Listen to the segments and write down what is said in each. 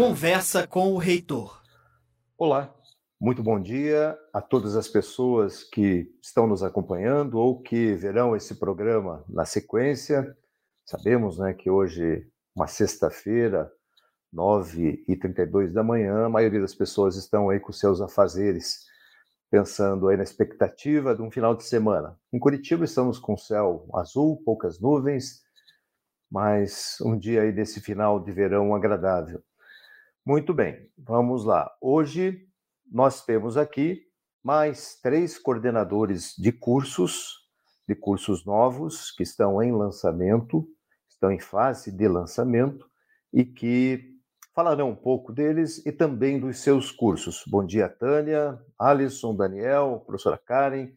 Conversa com o reitor. Olá, muito bom dia a todas as pessoas que estão nos acompanhando ou que verão esse programa na sequência. Sabemos né, que hoje, uma sexta-feira, 9h32 da manhã, a maioria das pessoas estão aí com seus afazeres, pensando aí na expectativa de um final de semana. Em Curitiba estamos com céu azul, poucas nuvens, mas um dia aí desse final de verão agradável. Muito bem, vamos lá. Hoje nós temos aqui mais três coordenadores de cursos, de cursos novos, que estão em lançamento, estão em fase de lançamento e que falarão um pouco deles e também dos seus cursos. Bom dia, Tânia, Alisson, Daniel, professora Karen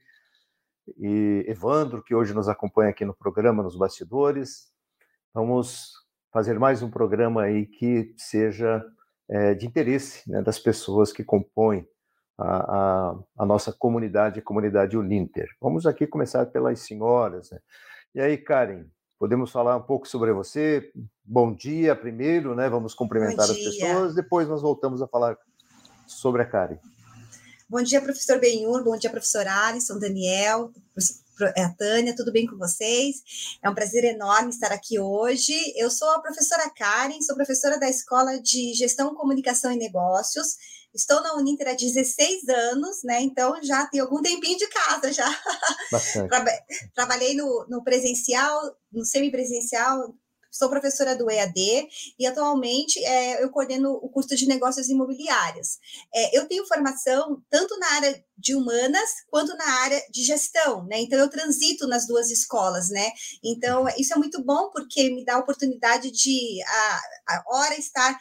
e Evandro, que hoje nos acompanha aqui no programa, nos bastidores. Vamos fazer mais um programa aí que seja é, de interesse né, das pessoas que compõem a, a, a, nossa comunidade, a comunidade Uninter. Vamos aqui começar pelas senhoras. Né? E aí, Karen, podemos falar um pouco sobre você? Bom dia primeiro, né? Vamos cumprimentar as pessoas, depois nós voltamos a falar sobre a Karen. Bom dia, professor Benhur, bom dia, professor Alisson, Daniel, é a Tânia, tudo bem com vocês? É um prazer enorme estar aqui hoje. Eu sou a professora Karen, sou professora da Escola de Gestão, Comunicação e Negócios. Estou na Uninter há 16 anos, né? Então já tem algum tempinho de casa já. Trabalhei no, no presencial, no semipresencial, sou professora do EAD e atualmente é, eu coordeno o curso de negócios imobiliários. É, eu tenho formação tanto na área de humanas quanto na área de gestão, né? Então eu transito nas duas escolas, né? Então isso é muito bom porque me dá a oportunidade de a, a hora estar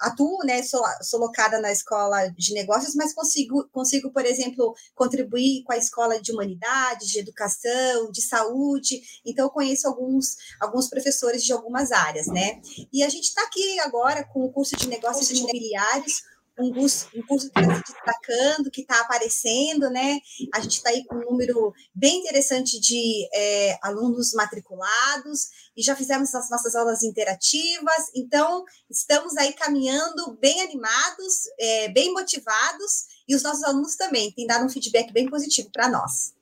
atuo, né? Sou, sou locada na escola de negócios, mas consigo consigo, por exemplo, contribuir com a escola de humanidades, de educação, de saúde. Então eu conheço alguns alguns professores de algumas áreas, né? E a gente está aqui agora com o curso de negócios imobiliários um curso, um curso que está se destacando, que está aparecendo, né? A gente está aí com um número bem interessante de é, alunos matriculados e já fizemos as nossas aulas interativas, então estamos aí caminhando bem animados, é, bem motivados, e os nossos alunos também têm dado um feedback bem positivo para nós.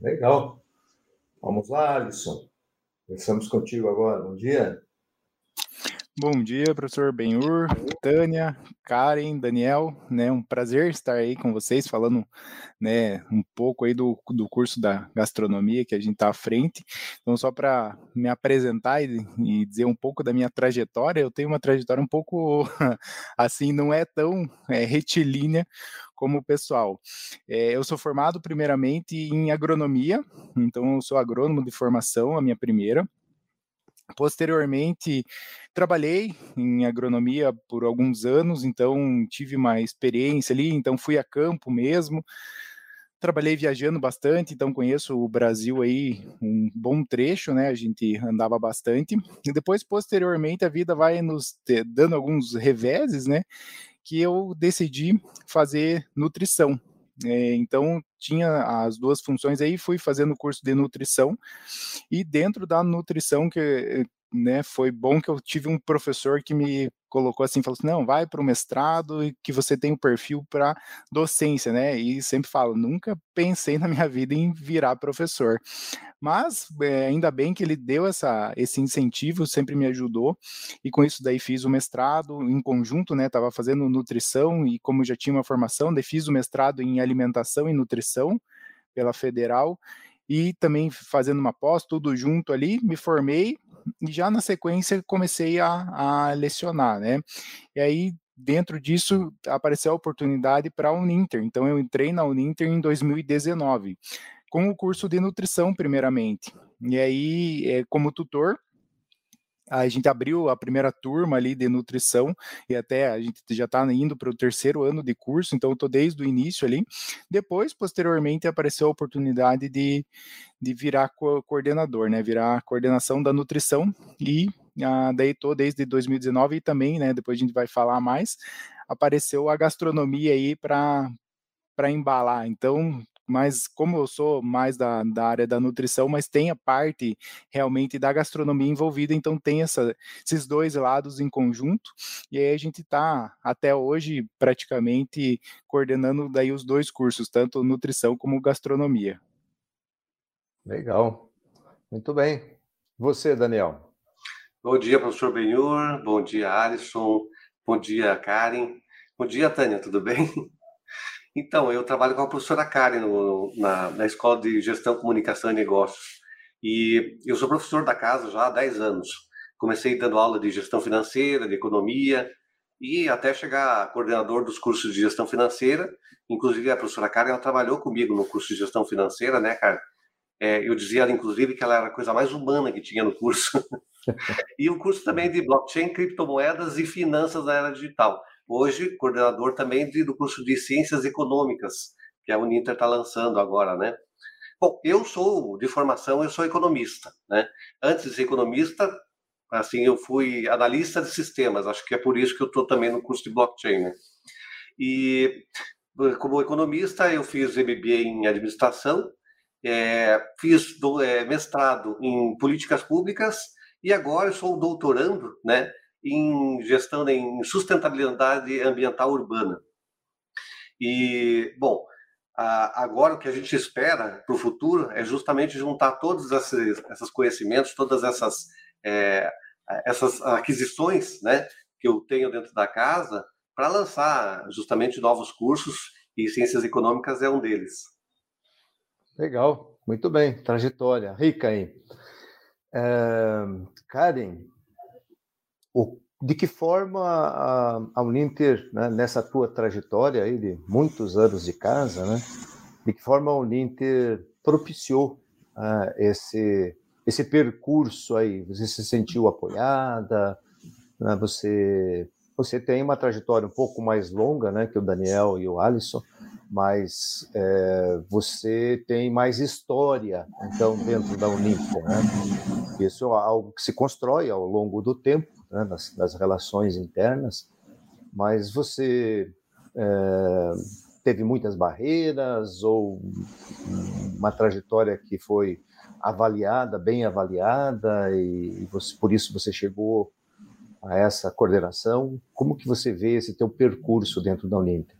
Legal. Vamos lá, Alisson. Começamos contigo agora. Bom dia. Bom dia, professor Benhur, Tânia, Karen, Daniel, né, um prazer estar aí com vocês falando, né, um pouco aí do, do curso da gastronomia que a gente está à frente. Então, só para me apresentar e, e, dizer um pouco da minha trajetória, eu tenho uma trajetória um pouco, assim, não é tão é, retilínea como o pessoal. É, eu sou formado primeiramente em agronomia, então eu sou agrônomo de formação, a minha primeira. Posteriormente, trabalhei em agronomia por alguns anos, então tive uma experiência ali, então fui a campo mesmo. Trabalhei viajando bastante, então conheço o Brasil aí um bom trecho, né? A gente andava bastante. E depois, posteriormente, a vida vai nos dando alguns reveses, né? Que eu decidi fazer nutrição. É, então, tinha as duas funções aí, fui fazendo curso de nutrição, e dentro da nutrição, que né, foi bom que eu tive um professor que me colocou assim, falou assim, não, vai para o mestrado e que você tem o um perfil para docência, né, e sempre falo, nunca pensei na minha vida em virar professor, mas é, ainda bem que ele deu essa, esse incentivo, sempre me ajudou, e com isso daí fiz o mestrado em conjunto, né, estava fazendo nutrição e como já tinha uma formação, daí fiz o mestrado em alimentação e nutrição pela Federal, e também fazendo uma pós, tudo junto ali, me formei, e já na sequência comecei a, a lecionar, né? E aí, dentro disso, apareceu a oportunidade para a Uninter. Então, eu entrei na Uninter em 2019, com o curso de nutrição, primeiramente. E aí, é, como tutor, a gente abriu a primeira turma ali de nutrição e até a gente já está indo para o terceiro ano de curso, então estou desde o início ali. Depois, posteriormente, apareceu a oportunidade de, de virar co coordenador, né? Virar coordenação da nutrição e ah, daí estou desde 2019 e também, né? Depois a gente vai falar mais. Apareceu a gastronomia aí para para embalar. Então, mas como eu sou mais da, da área da nutrição, mas tem a parte realmente da gastronomia envolvida, então tem essa, esses dois lados em conjunto, e aí a gente está até hoje praticamente coordenando daí os dois cursos, tanto nutrição como gastronomia. Legal, muito bem. Você, Daniel? Bom dia, professor Benhur, bom dia, Alisson, bom dia, Karen, bom dia, Tânia, tudo bem? Então, eu trabalho com a professora Karen no, na, na Escola de Gestão, Comunicação e Negócios. E eu sou professor da casa já há 10 anos. Comecei dando aula de gestão financeira, de economia, e até chegar coordenador dos cursos de gestão financeira. Inclusive, a professora Karen ela trabalhou comigo no curso de gestão financeira, né, Karen? É, eu dizia, inclusive, que ela era a coisa mais humana que tinha no curso. e o curso também de blockchain, criptomoedas e finanças na era digital hoje coordenador também de, do curso de Ciências Econômicas, que a Uninter está lançando agora, né? Bom, eu sou, de formação, eu sou economista, né? Antes de ser economista, assim, eu fui analista de sistemas, acho que é por isso que eu estou também no curso de blockchain, né? E como economista, eu fiz MBA em administração, é, fiz do, é, mestrado em políticas públicas e agora eu sou doutorando, né, em gestão em sustentabilidade ambiental urbana. E, bom, agora o que a gente espera para o futuro é justamente juntar todos esses, esses conhecimentos, todas essas, é, essas aquisições né, que eu tenho dentro da casa para lançar justamente novos cursos e ciências econômicas é um deles. Legal, muito bem, trajetória rica aí. É, Karen, de que forma a, a Uninter, né, nessa tua trajetória aí de muitos anos de casa, né, de que forma a Uninter propiciou uh, esse, esse percurso aí? Você se sentiu apoiada? Né, você, você tem uma trajetória um pouco mais longa né, que o Daniel e o Alisson, mas é, você tem mais história, então, dentro da Uninter. Né? Isso é algo que se constrói ao longo do tempo, né, nas, nas, relações internas, mas você é, teve muitas barreiras ou uma trajetória que foi avaliada, bem avaliada, e você, por isso você chegou a essa coordenação. Como que você vê esse teu percurso dentro da Uninter?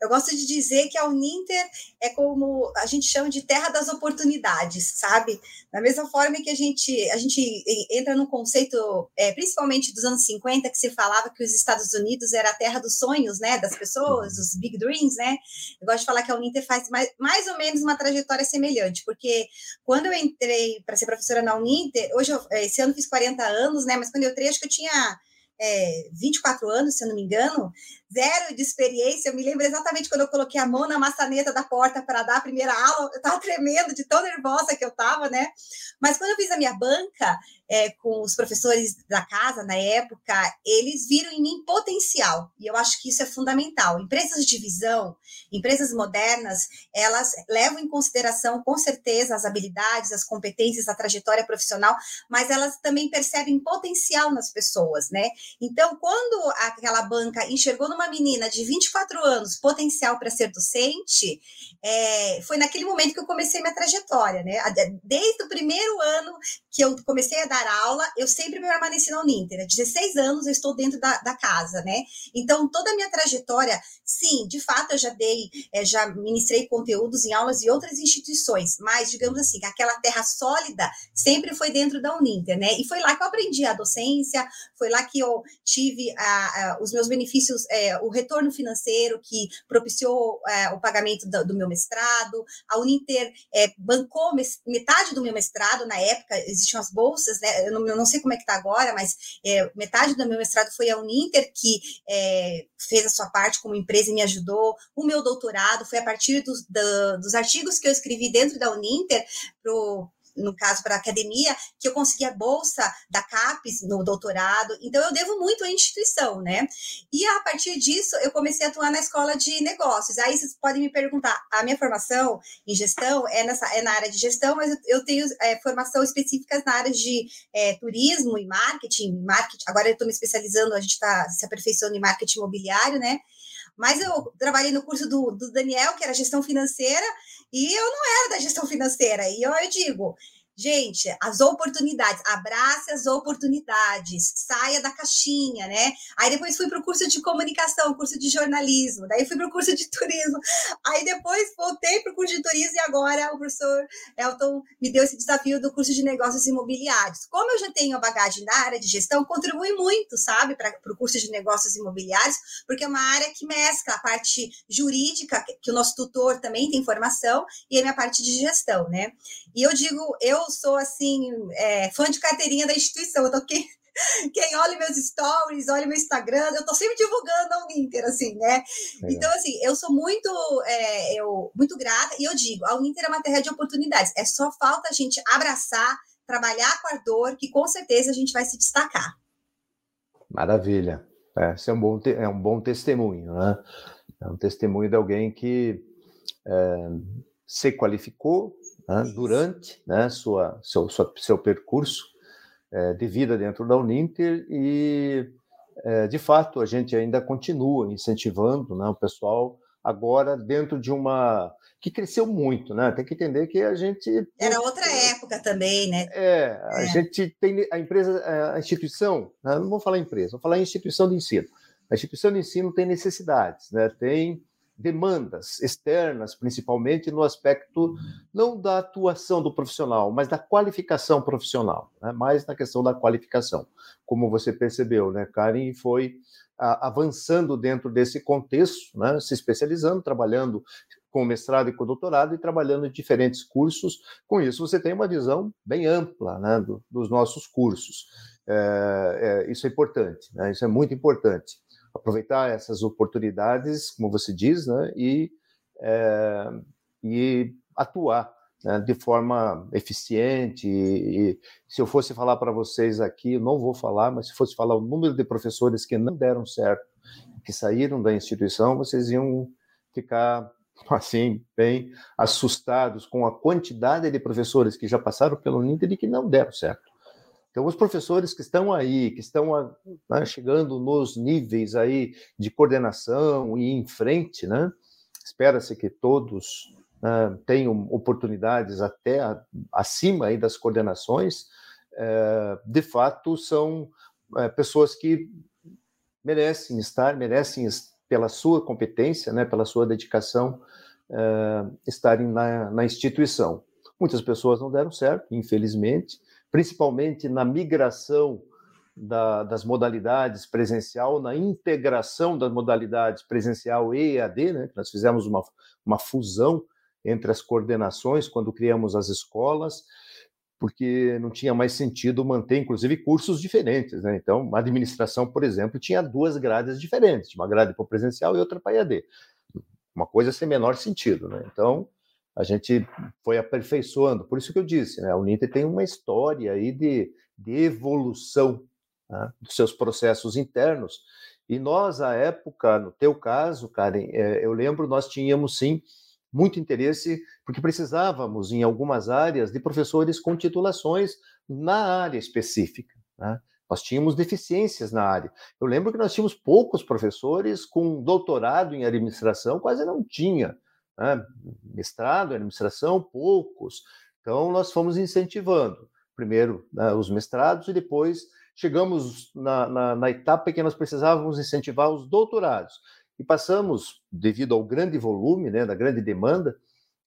Eu gosto de dizer que a Uninter é como a gente chama de terra das oportunidades, sabe? Da mesma forma que a gente, a gente entra num conceito, é, principalmente dos anos 50, que se falava que os Estados Unidos era a terra dos sonhos, né, das pessoas, os big dreams, né? Eu gosto de falar que a Uninter faz mais, mais ou menos uma trajetória semelhante, porque quando eu entrei para ser professora na Uninter, hoje, eu, esse ano fiz 40 anos, né, mas quando eu entrei, acho que eu tinha é, 24 anos, se eu não me engano, zero de experiência. Eu me lembro exatamente quando eu coloquei a mão na maçaneta da porta para dar a primeira aula, eu estava tremendo de tão nervosa que eu estava, né? Mas quando eu fiz a minha banca, é, com os professores da casa na época, eles viram em mim potencial, e eu acho que isso é fundamental. Empresas de visão, empresas modernas, elas levam em consideração, com certeza, as habilidades, as competências, a trajetória profissional, mas elas também percebem potencial nas pessoas, né? Então, quando aquela banca enxergou numa menina de 24 anos potencial para ser docente, é, foi naquele momento que eu comecei minha trajetória, né? Desde o primeiro ano que eu comecei a dar aula, eu sempre permaneci na Uninter. Há 16 anos eu estou dentro da, da casa, né? Então, toda a minha trajetória, sim, de fato, eu já dei, é, já ministrei conteúdos em aulas de outras instituições, mas, digamos assim, aquela terra sólida sempre foi dentro da Uninter, né? E foi lá que eu aprendi a docência, foi lá que eu tive a, a, os meus benefícios, é, o retorno financeiro que propiciou é, o pagamento do, do, meu mestrado. A Uninter bancou metade do meu mestrado na época, existiam as bolsas, né? Eu não, eu não sei como é que está agora, mas é, metade do meu mestrado foi a Uninter que é, fez a sua parte como empresa e me ajudou. O meu doutorado foi a partir dos, do, dos artigos que eu escrevi dentro da Uninter pro no caso para a academia, que eu consegui a bolsa da CAPES no doutorado. Então, eu devo muito à instituição, né? E a partir disso, eu comecei a atuar na escola de negócios. Aí vocês podem me perguntar: a minha formação em gestão é, nessa, é na área de gestão, mas eu tenho é, formação específica na área de é, turismo e marketing. marketing. Agora eu estou me especializando, a gente está se aperfeiçoando em marketing imobiliário, né? Mas eu trabalhei no curso do, do Daniel, que era gestão financeira, e eu não era da gestão financeira. E eu, eu digo, Gente, as oportunidades, abrace as oportunidades, saia da caixinha, né? Aí depois fui para o curso de comunicação, curso de jornalismo, daí fui para o curso de turismo, aí depois voltei para o curso de turismo e agora o professor Elton me deu esse desafio do curso de negócios imobiliários. Como eu já tenho a bagagem da área de gestão, contribui muito, sabe, para o curso de negócios imobiliários, porque é uma área que mescla a parte jurídica, que o nosso tutor também tem formação, e a minha parte de gestão, né? E eu digo, eu sou assim, é, fã de carteirinha da instituição. Eu tô aqui. Quem olha meus stories, olha meu Instagram, eu tô sempre divulgando a Uninter, assim, né? É. Então, assim, eu sou muito, é, eu, muito grata e eu digo, a Uninter é uma terra de oportunidades. É só falta a gente abraçar, trabalhar com a dor, que com certeza a gente vai se destacar. Maravilha. É, esse é um bom, é um bom testemunho, né? É um testemunho de alguém que é, se qualificou, né, durante né, sua, seu, sua, seu percurso é, de vida dentro da Uninter e, é, de fato, a gente ainda continua incentivando né, o pessoal agora dentro de uma que cresceu muito, né? Tem que entender que a gente era outra época também, né? É, a é. gente tem a empresa, a instituição, né? não vou falar empresa, vou falar instituição de ensino. A instituição de ensino tem necessidades, né? Tem demandas externas, principalmente no aspecto não da atuação do profissional, mas da qualificação profissional, né? mais na questão da qualificação. Como você percebeu, né, Karen foi avançando dentro desse contexto, né, se especializando, trabalhando com mestrado e com doutorado e trabalhando em diferentes cursos. Com isso, você tem uma visão bem ampla né, do, dos nossos cursos. É, é, isso é importante, né, isso é muito importante aproveitar essas oportunidades, como você diz, né, e, é, e atuar né, de forma eficiente. E, e, se eu fosse falar para vocês aqui, não vou falar, mas se fosse falar o número de professores que não deram certo, que saíram da instituição, vocês iam ficar assim bem assustados com a quantidade de professores que já passaram pelo Uninter e que não deram certo. Então, os professores que estão aí, que estão né, chegando nos níveis aí de coordenação e em frente, né, espera-se que todos né, tenham oportunidades até a, acima aí das coordenações, é, de fato são é, pessoas que merecem estar, merecem pela sua competência, né, pela sua dedicação, é, estarem na, na instituição. Muitas pessoas não deram certo, infelizmente, principalmente na migração da, das modalidades presencial, na integração das modalidades presencial e EAD, né? Nós fizemos uma, uma fusão entre as coordenações quando criamos as escolas, porque não tinha mais sentido manter, inclusive, cursos diferentes. Né? Então, a administração, por exemplo, tinha duas grades diferentes, uma grade para o presencial e outra para EAD. Uma coisa sem menor sentido. Né? Então, a gente foi aperfeiçoando. Por isso que eu disse, né, a Uninter tem uma história aí de, de evolução né, dos seus processos internos. E nós, à época, no teu caso, Karen, é, eu lembro, nós tínhamos sim muito interesse, porque precisávamos, em algumas áreas, de professores com titulações na área específica. Né? Nós tínhamos deficiências na área. Eu lembro que nós tínhamos poucos professores com doutorado em administração, quase não tinha né? mestrado administração, poucos. Então, nós fomos incentivando, primeiro né, os mestrados e depois chegamos na, na, na etapa que nós precisávamos incentivar os doutorados. E passamos, devido ao grande volume, né, da grande demanda,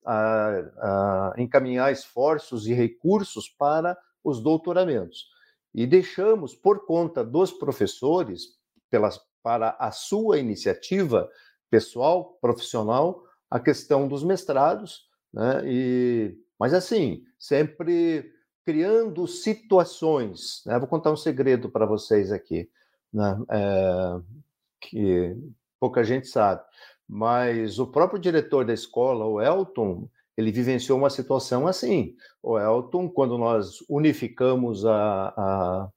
a, a encaminhar esforços e recursos para os doutoramentos. E deixamos, por conta dos professores, pelas, para a sua iniciativa pessoal, profissional, a questão dos mestrados, né? E, mas assim, sempre criando situações. Né? Vou contar um segredo para vocês aqui, né? É, que pouca gente sabe. Mas o próprio diretor da escola, o Elton, ele vivenciou uma situação assim. O Elton, quando nós unificamos a, a,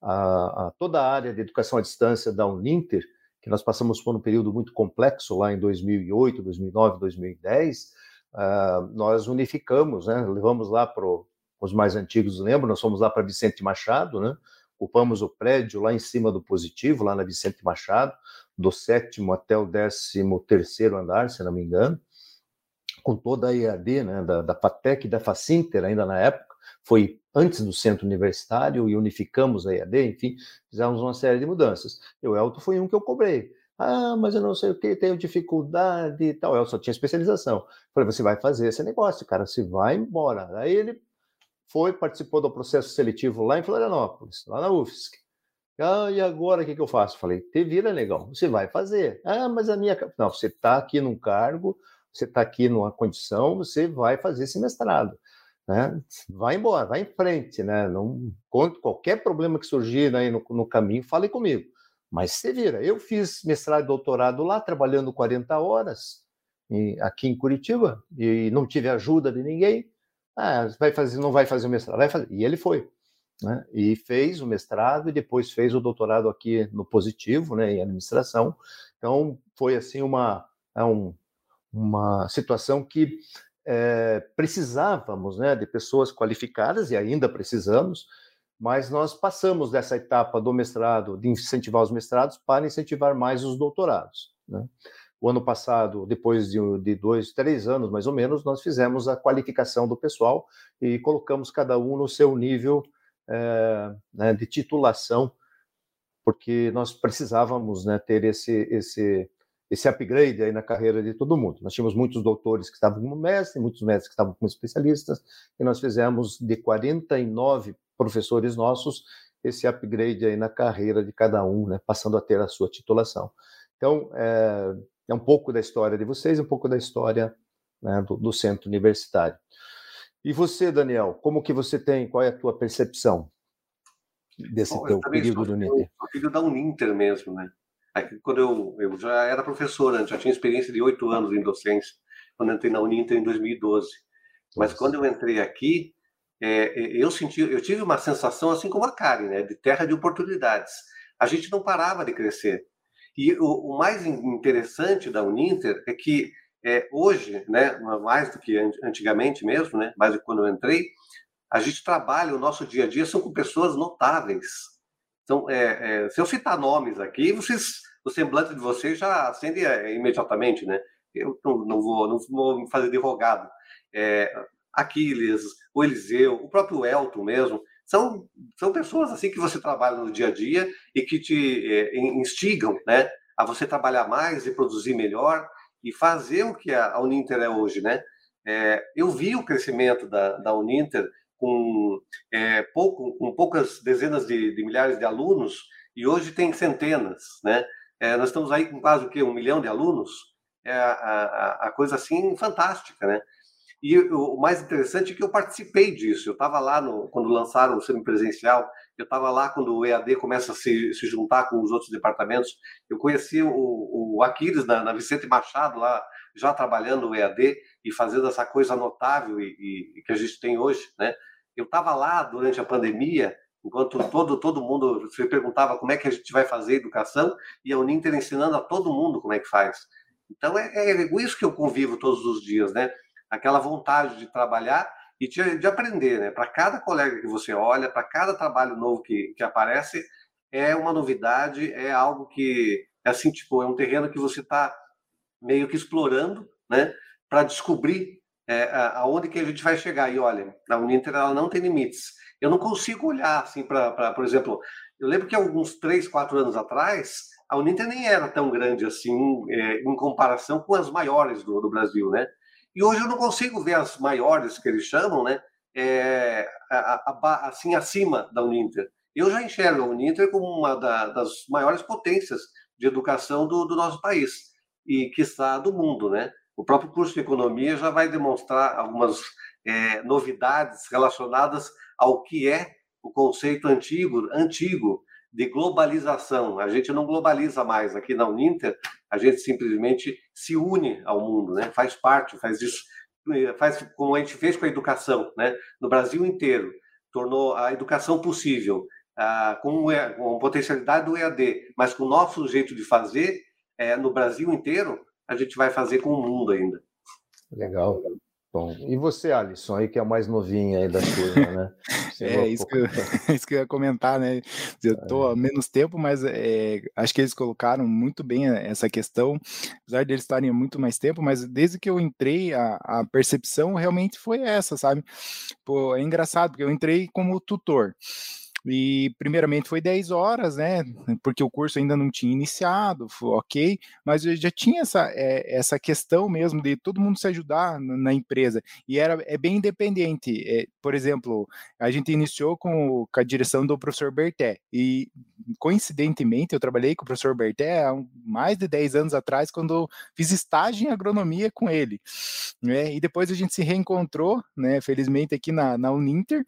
a, a toda a área de educação à distância da Uninter, que nós passamos por um período muito complexo lá em 2008, 2009, 2010, uh, nós unificamos, né? levamos lá para os mais antigos, lembro, nós fomos lá para Vicente Machado, né? ocupamos o prédio lá em cima do Positivo, lá na Vicente Machado, do sétimo até o décimo terceiro andar, se não me engano, com toda a EAD, né, da, da e da Facinter, ainda na época, foi antes do centro universitário e unificamos a EAD, enfim, fizemos uma série de mudanças. E o Elton foi um que eu cobrei. Ah, mas eu não sei o que, tenho dificuldade e tal. Eu só tinha especialização. Falei, você vai fazer esse negócio, cara, você vai embora. Aí ele foi, participou do processo seletivo lá em Florianópolis, lá na UFSC. Ah, e agora o que, que eu faço? Falei, te vira legal, você vai fazer. Ah, mas a minha. Não, você está aqui num cargo, você está aqui numa condição, você vai fazer esse mestrado. Né? Vai embora, vai em frente, né? Não, qualquer problema que surgir aí no, no caminho, fale comigo. Mas você vira. Eu fiz mestrado e doutorado lá, trabalhando 40 horas aqui em Curitiba, e não tive ajuda de ninguém. Ah, vai fazer, não vai fazer o mestrado, vai fazer. E ele foi. Né? E fez o mestrado e depois fez o doutorado aqui no Positivo, né, em administração. Então, foi assim uma, é um, uma situação que é, precisávamos né, de pessoas qualificadas, e ainda precisamos, mas nós passamos dessa etapa do mestrado, de incentivar os mestrados, para incentivar mais os doutorados. Né? O ano passado, depois de, de, dois, três anos mais ou menos, nós fizemos a qualificação do pessoal e colocamos cada um no seu nível é, né, de titulação, porque nós precisávamos né, ter esse, esse, esse upgrade aí na carreira de todo mundo. Nós tínhamos muitos doutores que estavam como mestre, muitos mestres que estavam como especialistas, e nós fizemos de 49 professores nossos esse upgrade aí na carreira de cada um, né, passando a ter a sua titulação. Então, é, é um pouco da história de vocês, um pouco da história né, do, do, centro universitário. E você, Daniel, como que você tem, qual é a tua percepção desse Bom, teu período do Uninter? O período da Uninter mesmo, né? Aqui, quando eu, eu já era professor, né? já tinha experiência de oito anos em docência, quando entrei na Uninter em 2012. Mas quando eu entrei aqui, é, é, eu senti, eu tive uma sensação assim como a Karen, né? De terra de oportunidades. A gente não parava de crescer. E o, o mais interessante da Uninter é que é, hoje, né, mais do que antigamente mesmo, né, mais do que quando eu entrei, a gente trabalha, o nosso dia a dia são com pessoas notáveis. Então, é, é, se eu citar nomes aqui, vocês, o semblante de vocês já acende é, imediatamente, né? Eu não, não, vou, não vou me fazer derrogado. É, Aquiles, o Eliseu, o próprio Elton mesmo, são, são pessoas assim que você trabalha no dia a dia e que te é, instigam né, a você trabalhar mais e produzir melhor e fazer o que a, Uninter é hoje. Né? É, eu vi o crescimento da, da Uninter com, é, pouco, com poucas dezenas de, de, milhares de alunos e hoje tem centenas. Né? É, nós estamos aí com quase o quê? um milhão de alunos. É a, a, a coisa assim fantástica, né? E o mais interessante é que eu participei disso. Eu estava lá no, quando lançaram o semipresencial, eu estava lá quando o EAD começa a se, se juntar com os outros departamentos. Eu conheci o, o Aquiles na, na Vicente Machado, lá já trabalhando o EAD e fazendo essa coisa notável e, e, que a gente tem hoje. Né? Eu estava lá durante a pandemia, enquanto todo, todo mundo se perguntava como é que a gente vai fazer educação, e a Uninter ensinando a todo mundo como é que faz. Então é, é isso que eu convivo todos os dias, né? aquela vontade de trabalhar e de, de aprender, né? Para cada colega que você olha, para cada trabalho novo que, que aparece, é uma novidade, é algo que, é assim, tipo, é um terreno que você está meio que explorando, né? Para descobrir é, aonde que a gente vai chegar. E olha, a Uninter ela não tem limites. Eu não consigo olhar assim para, por exemplo, eu lembro que alguns três, quatro anos atrás, a Uninter nem era tão grande assim é, em comparação com as maiores do, do Brasil, né? E hoje eu não consigo ver as maiores que eles chamam, né? É, a, a, assim acima da Uninter. Eu já enxergo a Uninter como uma da, das maiores potências de educação do, do nosso país e que está do mundo, né? O próprio curso de economia já vai demonstrar algumas é, novidades relacionadas ao que é o conceito antigo, antigo de globalização. A gente não globaliza mais aqui na Uninter, a gente simplesmente se une ao mundo, né? Faz parte, faz isso, faz como a gente fez com a educação, né? No Brasil inteiro, tornou a educação possível, ah, com, com potencialidade do EAD, mas com o nosso jeito de fazer, é, no Brasil inteiro, a gente vai fazer com o mundo ainda. Legal. Bom, e você, Alisson, aí que é o mais novinho aí da turma, né? é, isso que, eu, isso que eu ia comentar, né? Eu estou é. há menos tempo, mas é, acho que eles colocaram muito bem essa questão, apesar de eles estarem há muito mais tempo, mas desde que eu entrei, a, a percepção realmente foi essa, sabe? Pô, é engraçado, porque eu entrei como tutor. E primeiramente foi 10 horas, né? Porque o curso ainda não tinha iniciado, foi ok, mas eu já tinha essa, é, essa questão mesmo de todo mundo se ajudar na, na empresa. E era é bem independente. É, por exemplo, a gente iniciou com, com, a direção do professor Berté. E coincidentemente eu trabalhei com o professor Berté há mais de 10 anos atrás, quando fiz estágio em agronomia com ele. Né? E depois a gente se reencontrou, né? Felizmente aqui na, na Uninter.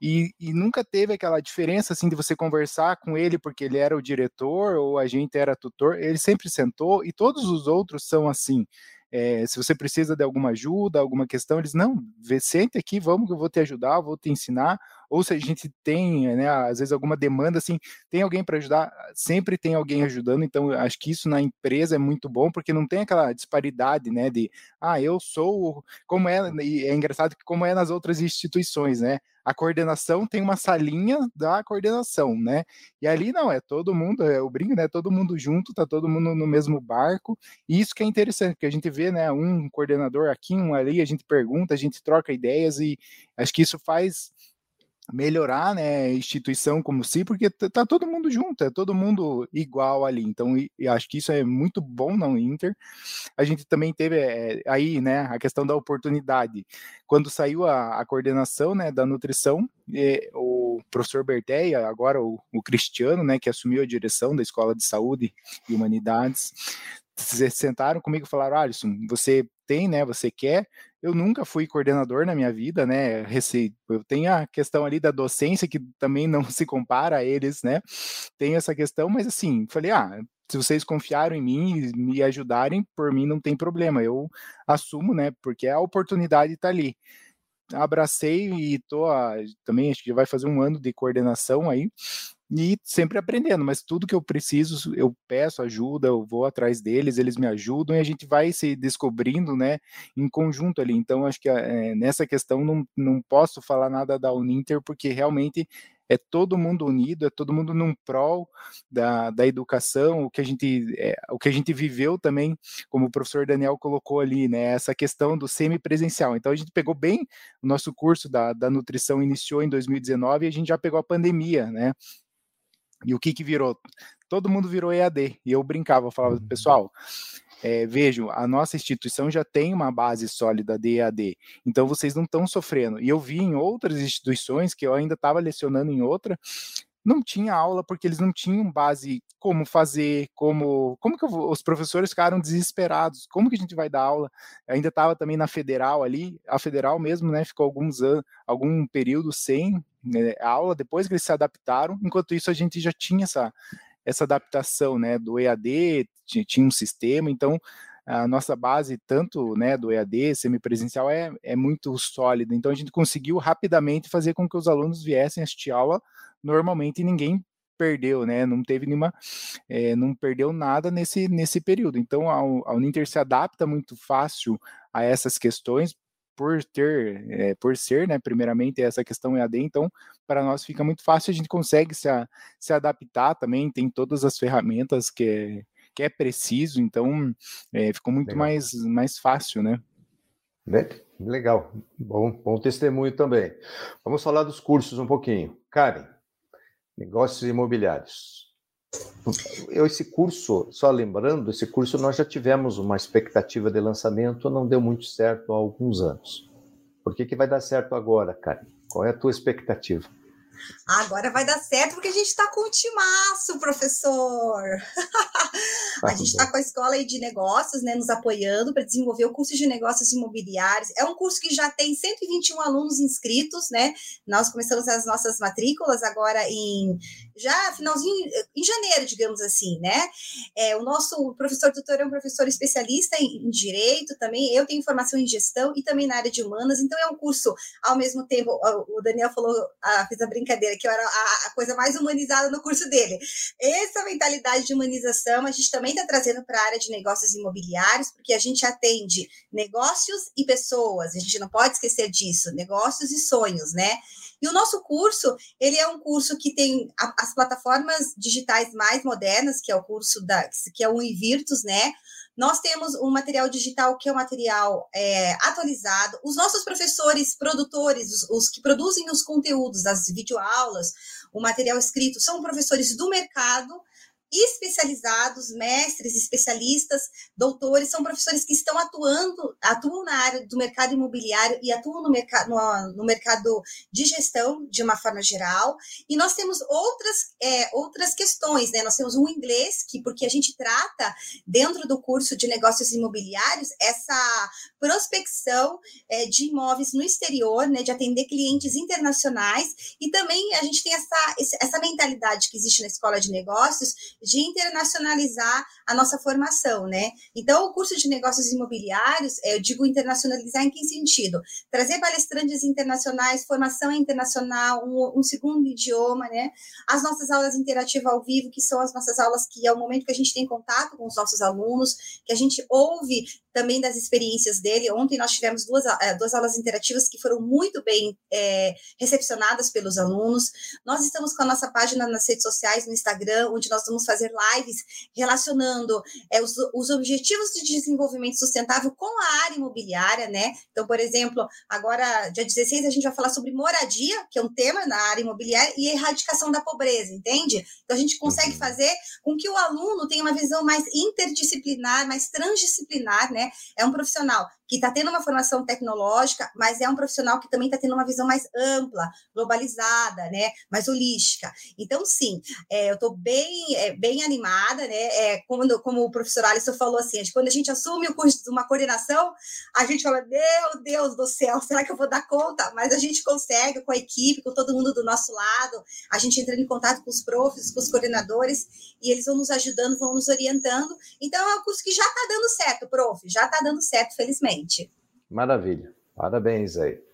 E, e, nunca teve aquela diferença assim de você conversar com ele porque ele era o diretor ou a gente era tutor. Ele sempre sentou e todos os outros são assim. É, se você precisa de alguma ajuda, alguma questão, eles não, vê, sente aqui, vamos que eu vou te ajudar, vou te ensinar. Ou se a gente tem, né, às vezes alguma demanda assim, tem alguém para ajudar, sempre tem alguém ajudando. Então, acho que isso na empresa é muito bom porque não tem aquela disparidade, né, de ah, eu sou como é, e é engraçado que como é nas outras instituições, né? A coordenação tem uma salinha da coordenação, né? E ali não, é todo mundo, é o brinco, né? Todo mundo junto, tá todo mundo no mesmo barco. E isso que é interessante, porque a gente vê, né, um coordenador aqui, um ali, a gente pergunta, a gente troca ideias e acho que isso faz melhorar, né, instituição como si, porque tá todo mundo junto, é todo mundo igual ali. Então, e, acho que isso é muito bom na Inter. A gente também teve é, aí, né, a questão da oportunidade. Quando saiu a, a coordenação, né, da nutrição, e, o professor Berteia, agora o, o Cristiano, né, que assumiu a direção da Escola de Saúde e Humanidades, sentaram comigo e falaram, Alisson, você tem, né, você quer, eu nunca fui coordenador na minha vida, né? Eu tenho a questão ali da docência que também não se compara a eles, né? Tenho essa questão, mas assim, falei, ah, se vocês confiaram em mim e me ajudarem, por mim não tem problema. Eu assumo, né? Porque a oportunidade está ali. Abracei e tô a, também acho que já vai fazer um ano de coordenação aí e sempre aprendendo, mas tudo que eu preciso, eu peço ajuda, eu vou atrás deles, eles me ajudam e a gente vai se descobrindo, né, em conjunto ali. Então, acho que é, nessa questão não, não posso falar nada da Uninter, porque realmente é todo mundo unido, é todo mundo num prol da, da educação, o que a gente é, o que a gente viveu também, como o professor Daniel colocou ali, né, essa questão do semipresencial. Então a gente pegou bem o nosso curso da, da nutrição iniciou em 2019 e a gente já pegou a pandemia, né? E o que que virou? Todo mundo virou EAD. E eu brincava, eu falava, uhum. pessoal, é, vejam, a nossa instituição já tem uma base sólida de EAD, então vocês não estão sofrendo. E eu vi em outras instituições, que eu ainda estava lecionando em outra, não tinha aula porque eles não tinham base como fazer, como como que vou, os professores ficaram desesperados, como que a gente vai dar aula? Eu ainda estava também na federal ali, a federal mesmo, né, ficou alguns anos, algum período sem né, aula depois que eles se adaptaram. Enquanto isso a gente já tinha essa essa adaptação, né, do EAD, tinha um sistema, então a nossa base, tanto né, do EAD, semipresencial, é, é muito sólida. Então, a gente conseguiu rapidamente fazer com que os alunos viessem assistir aula normalmente ninguém perdeu, né? Não teve nenhuma, é, não perdeu nada nesse, nesse período. Então, a, a Uninter se adapta muito fácil a essas questões, por ter, é, por ser, né, primeiramente essa questão EAD, então para nós fica muito fácil, a gente consegue se, a, se adaptar também, tem todas as ferramentas que é, que é preciso, então é, ficou muito mais, mais fácil, né? Legal, bom, bom testemunho também. Vamos falar dos cursos um pouquinho. Karen, negócios imobiliários. Eu, esse curso, só lembrando, esse curso nós já tivemos uma expectativa de lançamento, não deu muito certo há alguns anos. Por que, que vai dar certo agora, Karen? Qual é a tua expectativa? Agora vai dar certo porque a gente está com um timaço, professor. a gente está com a escola de negócios, né, nos apoiando para desenvolver o curso de negócios imobiliários. É um curso que já tem 121 alunos inscritos, né? Nós começamos as nossas matrículas agora em já finalzinho em janeiro, digamos assim, né? É, o nosso professor tutor é um professor especialista em, em direito também. Eu tenho formação em gestão e também na área de humanas. Então é um curso ao mesmo tempo. O Daniel falou, ah, fez a brincadeira brincadeira, que eu era a, a coisa mais humanizada no curso dele. Essa mentalidade de humanização a gente também está trazendo para a área de negócios imobiliários, porque a gente atende negócios e pessoas, a gente não pode esquecer disso, negócios e sonhos, né? E o nosso curso, ele é um curso que tem as plataformas digitais mais modernas, que é o curso da, que é o Invirtus, né? Nós temos um material digital que é um material é, atualizado. Os nossos professores, produtores, os, os que produzem os conteúdos, as videoaulas, o material escrito, são professores do mercado especializados, mestres, especialistas, doutores, são professores que estão atuando, atuam na área do mercado imobiliário e atuam no mercado, no, no mercado de gestão de uma forma geral. E nós temos outras, é, outras questões, né? Nós temos um inglês, que porque a gente trata dentro do curso de negócios imobiliários essa prospecção é, de imóveis no exterior, né? De atender clientes internacionais, e também a gente tem essa, essa mentalidade que existe na escola de negócios de internacionalizar a nossa formação, né? Então, o curso de negócios imobiliários, é, eu digo internacionalizar em que sentido? Trazer palestrantes internacionais, formação internacional, um, um segundo idioma, né? As nossas aulas interativas ao vivo, que são as nossas aulas que é o momento que a gente tem contato com os nossos alunos, que a gente ouve também das experiências dele. Ontem nós tivemos duas, é, duas aulas interativas que foram muito bem é, recepcionadas pelos alunos. Nós estamos com a nossa página nas redes sociais, no Instagram, onde nós vamos fazer lives relacionando é, os, os objetivos de desenvolvimento sustentável com a área imobiliária, né? Então, por exemplo, agora, dia 16, a gente vai falar sobre moradia, que é um tema na área imobiliária, e erradicação da pobreza, entende? Então, a gente consegue uhum. fazer com que o aluno tenha uma visão mais interdisciplinar, mais transdisciplinar, né? É um profissional que está tendo uma formação tecnológica, mas é um profissional que também está tendo uma visão mais ampla, globalizada, né, mais holística. Então, sim, é, eu estou bem, é, bem animada, né, é, como, como o professor Alisson falou assim, quando a gente assume o curso de uma coordenação, a gente fala, meu Deus do céu, será que eu vou dar conta? Mas a gente consegue com a equipe, com todo mundo do nosso lado, a gente entrando em contato com os profs, com os coordenadores, e eles vão nos ajudando, vão nos orientando. Então, é um curso que já está dando certo, prof, já está dando certo, felizmente. Maravilha. Parabéns aí.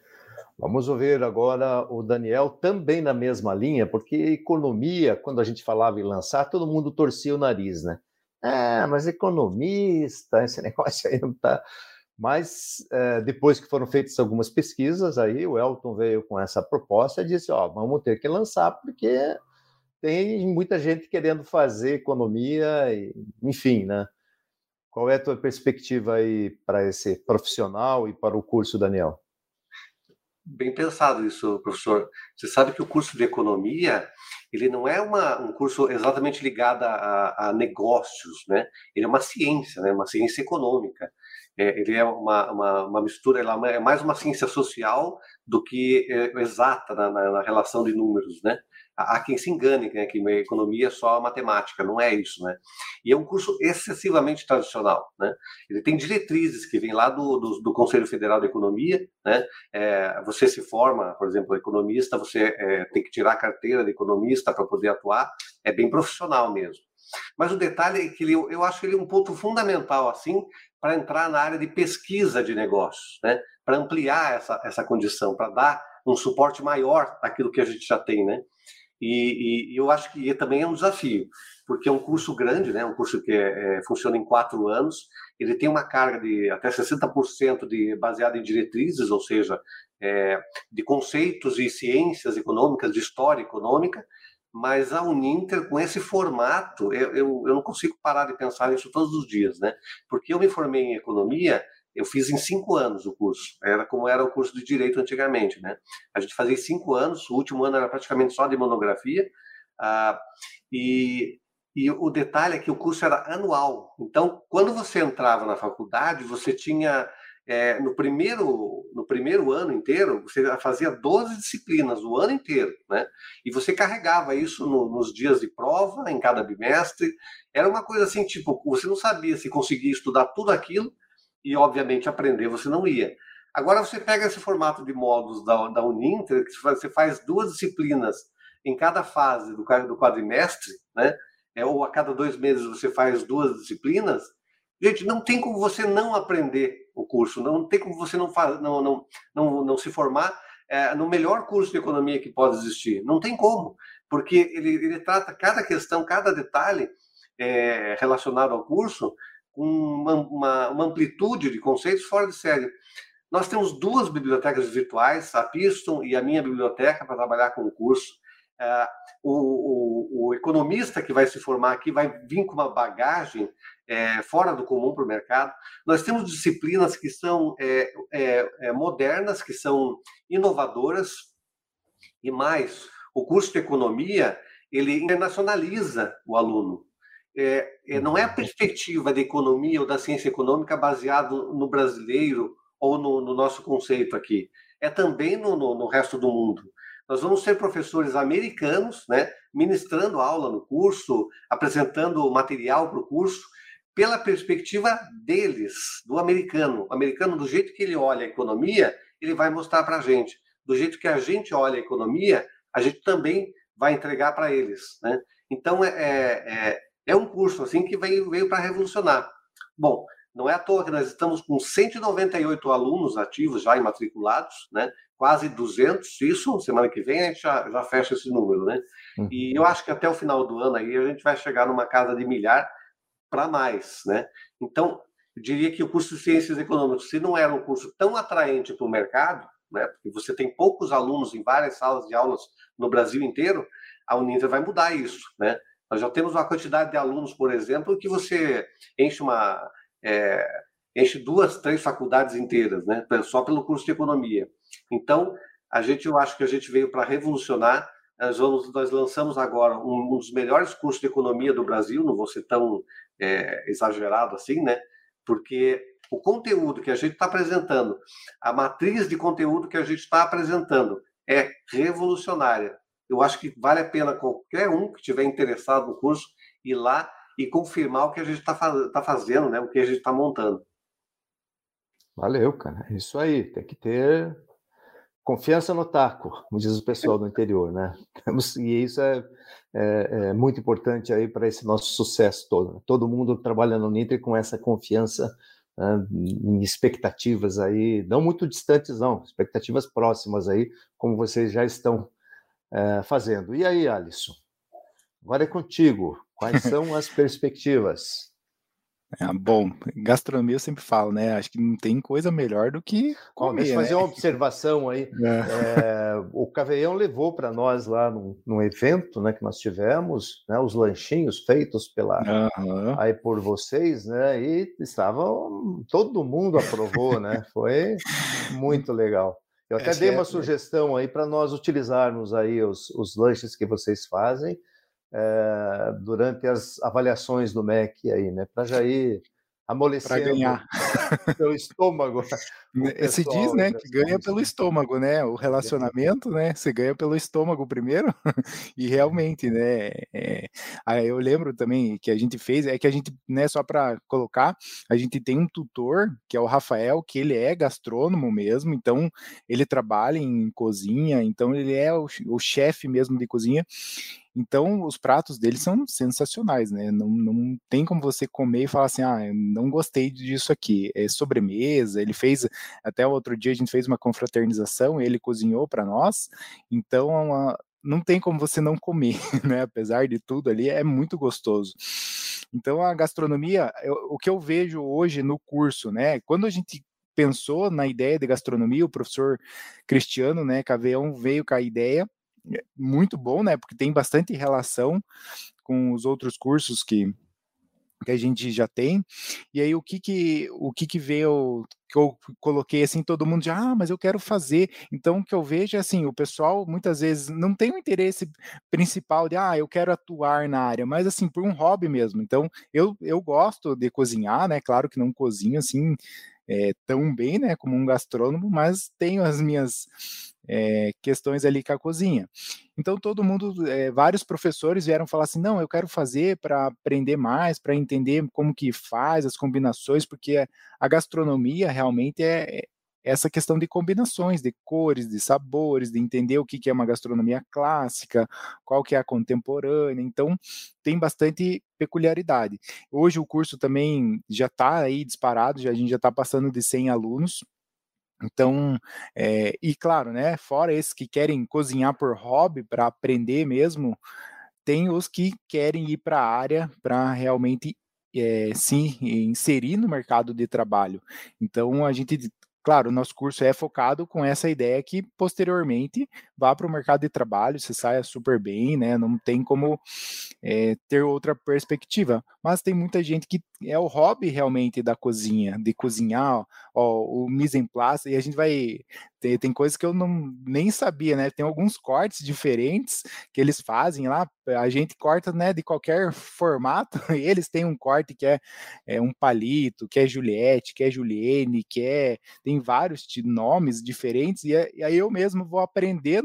Vamos ouvir agora o Daniel, também na mesma linha, porque economia, quando a gente falava em lançar, todo mundo torcia o nariz, né? É, mas economista, esse negócio aí não está. Mas é, depois que foram feitas algumas pesquisas, aí o Elton veio com essa proposta e disse: Ó, vamos ter que lançar, porque tem muita gente querendo fazer economia, e, enfim, né? Qual é a tua perspectiva aí para esse profissional e para o curso, Daniel? Bem pensado isso, professor. Você sabe que o curso de economia ele não é uma, um curso exatamente ligado a, a, negócios, né? Ele é uma ciência, né? Uma ciência econômica. É, ele é uma, uma, uma mistura, ela é mais uma ciência social do que é, exata na, na, na relação de números, né? Há quem se engane né, que economia é só matemática, não é isso, né? E é um curso excessivamente tradicional, né? Ele tem diretrizes que vêm lá do, do, do Conselho Federal de Economia, né? É, você se forma, por exemplo, economista, você é, tem que tirar a carteira de economista para poder atuar, é bem profissional mesmo. Mas o detalhe é que ele, eu acho ele um ponto fundamental, assim, para entrar na área de pesquisa de negócios, né? Para ampliar essa, essa condição, para dar um suporte maior àquilo que a gente já tem, né? E, e, eu acho que também é um desafio, porque é um curso grande, né? um curso que é, é, funciona em quatro anos, ele tem uma carga de até 60% de, baseada em diretrizes, ou seja, é, de conceitos e ciências econômicas, de história econômica, mas a Uninter, com esse formato, eu, eu, eu não consigo parar de pensar nisso todos os dias, né? Porque eu me formei em economia eu fiz em cinco anos o curso. Era como era o curso de direito antigamente, né? A gente fazia em cinco anos. O último ano era praticamente só de monografia. Ah, e, e o detalhe é que o curso era anual. Então, quando você entrava na faculdade, você tinha é, no primeiro no primeiro ano inteiro você fazia 12 disciplinas o ano inteiro, né? E você carregava isso no, nos dias de prova em cada bimestre. Era uma coisa assim tipo você não sabia se conseguia estudar tudo aquilo e, obviamente, aprender você não ia. Agora você pega esse formato de módulos da, da Uninter, que você faz duas disciplinas em cada fase do, do quadrimestre, né? É, ou a cada dois meses você faz duas disciplinas. Gente, não tem como você não aprender o curso, não tem como você não, faz, não, não, não, não se formar é, no melhor curso de economia que pode existir. Não tem como, porque ele, ele trata cada questão, cada detalhe é, relacionado ao curso com uma, uma, uma, amplitude de conceitos fora de série. Nós temos duas bibliotecas virtuais, a Piston e a minha biblioteca, para trabalhar com o curso. É, o, o, o, economista que vai se formar aqui vai vir com uma bagagem é, fora do comum para o mercado. Nós temos disciplinas que são é, é, é, modernas, que são inovadoras, e mais, o curso de economia ele internacionaliza o aluno. É, é, não é a perspectiva da economia ou da ciência econômica baseado no brasileiro ou no, no nosso conceito aqui. É também no, no, no resto do mundo. Nós vamos ser professores americanos, né, ministrando aula no curso, apresentando material para o curso, pela perspectiva deles, do americano. O americano, do jeito que ele olha a economia, ele vai mostrar para a gente. Do jeito que a gente olha a economia, a gente também vai entregar para eles. Né? Então, é, é, é, um curso assim que veio, veio para revolucionar. Bom, não é à toa que nós estamos com 198 alunos ativos já imatriculados, né? quase 200. Isso, semana que vem, a gente já, já fecha esse número. Né? Uhum. E eu acho que até o final do ano aí a gente vai chegar numa casa de milhar para mais. Né? Então, eu diria que o curso de Ciências Econômicas, se não era um curso tão atraente para o mercado, né? porque você tem poucos alunos em várias salas de aulas no Brasil inteiro, a Uninter vai mudar isso. Né? Nós já temos uma quantidade de alunos, por exemplo, que você enche uma é, enche duas, três faculdades inteiras, né? Só pelo curso de economia. Então, a gente, eu acho que a gente veio para revolucionar. Nós, vamos, nós lançamos agora um, um, dos melhores cursos de economia do Brasil, não vou ser tão é, exagerado assim, né? Porque o conteúdo que a gente está apresentando, a matriz de conteúdo que a gente está apresentando é revolucionária. Eu acho que vale a pena qualquer um que estiver interessado no curso ir lá e confirmar o que a gente está faz, tá fazendo, né? o que a gente está montando. Valeu, cara. É isso aí. Tem que ter confiança no taco, como diz o pessoal do interior, né? E isso é, é, é muito importante aí para esse nosso sucesso todo. Né? Todo mundo trabalhando no Nitro com essa confiança né, em expectativas aí, não muito distantes, não, expectativas próximas aí, como vocês já estão é, fazendo. E aí, Alisson? Agora é contigo. Quais são as perspectivas? É, bom, gastronomia eu sempre falo, né? Acho que não tem coisa melhor do que comer, Bom, deixa eu fazer né? uma observação aí. É. É, o Caveião levou para nós lá num, num, evento, né, que nós tivemos, né, os lanchinhos feitos pela uhum. aí por vocês, né? E estavam todo mundo aprovou, né? Foi muito legal. Eu até Essa dei uma é... sugestão aí para nós utilizarmos aí os, os lanches que vocês fazem é, durante as avaliações do MEC aí, né? Para já ir amolecendo para ganhar pelo estômago. Se diz, né, que ganha pelo estômago, né? O relacionamento, né? Você ganha pelo estômago primeiro e realmente, né? É, eu lembro também que a gente fez é que a gente, né? Só para colocar, a gente tem um tutor que é o Rafael, que ele é gastrônomo mesmo, então ele trabalha em cozinha, então ele é o, o chefe mesmo de cozinha então, os pratos deles são sensacionais, né? Não, não tem como você comer e falar assim, ah, não gostei disso aqui. É sobremesa, ele fez, até o outro dia a gente fez uma confraternização, ele cozinhou para nós, então não tem como você não comer, né? Apesar de tudo ali, é muito gostoso. Então, a gastronomia, eu, o que eu vejo hoje no curso, né? Quando a gente pensou na ideia de gastronomia, o professor Cristiano, né, Caveão, veio com a ideia, muito bom, né? Porque tem bastante relação com os outros cursos que, que a gente já tem. E aí o que que o que que veio que eu coloquei assim, todo mundo já, ah, mas eu quero fazer. Então o que eu vejo é assim, o pessoal muitas vezes não tem o interesse principal de, ah, eu quero atuar na área, mas assim, por um hobby mesmo. Então eu eu gosto de cozinhar, né? Claro que não cozinho assim é, tão bem, né, como um gastrônomo, mas tenho as minhas é, questões ali com a cozinha. Então todo mundo, é, vários professores vieram falar assim, não, eu quero fazer para aprender mais, para entender como que faz as combinações, porque a gastronomia realmente é, é essa questão de combinações, de cores, de sabores, de entender o que, é uma gastronomia clássica, qual que é a contemporânea. Então, tem bastante peculiaridade. Hoje o curso também já está aí disparado, já, a gente já está passando de 100 alunos, Então, é, e claro, né, fora esses que querem cozinhar por hobby, para aprender mesmo, tem os que querem ir para a área para realmente é, se inserir no mercado de trabalho. Então, a gente Claro, o nosso curso é focado com essa ideia que posteriormente vá para o mercado de trabalho, você saia super bem, né? Não tem como é, ter outra perspectiva. Mas tem muita gente que é o hobby realmente da cozinha, de cozinhar, ó, o mise en place, e a gente vai tem, tem coisas que eu não nem sabia, né? Tem alguns cortes diferentes que eles fazem lá. A gente corta, né, de qualquer formato. E eles têm um corte que é, é um palito, que é Juliette, que é Julienne, que é tem vários nomes diferentes. E, é, e aí eu mesmo vou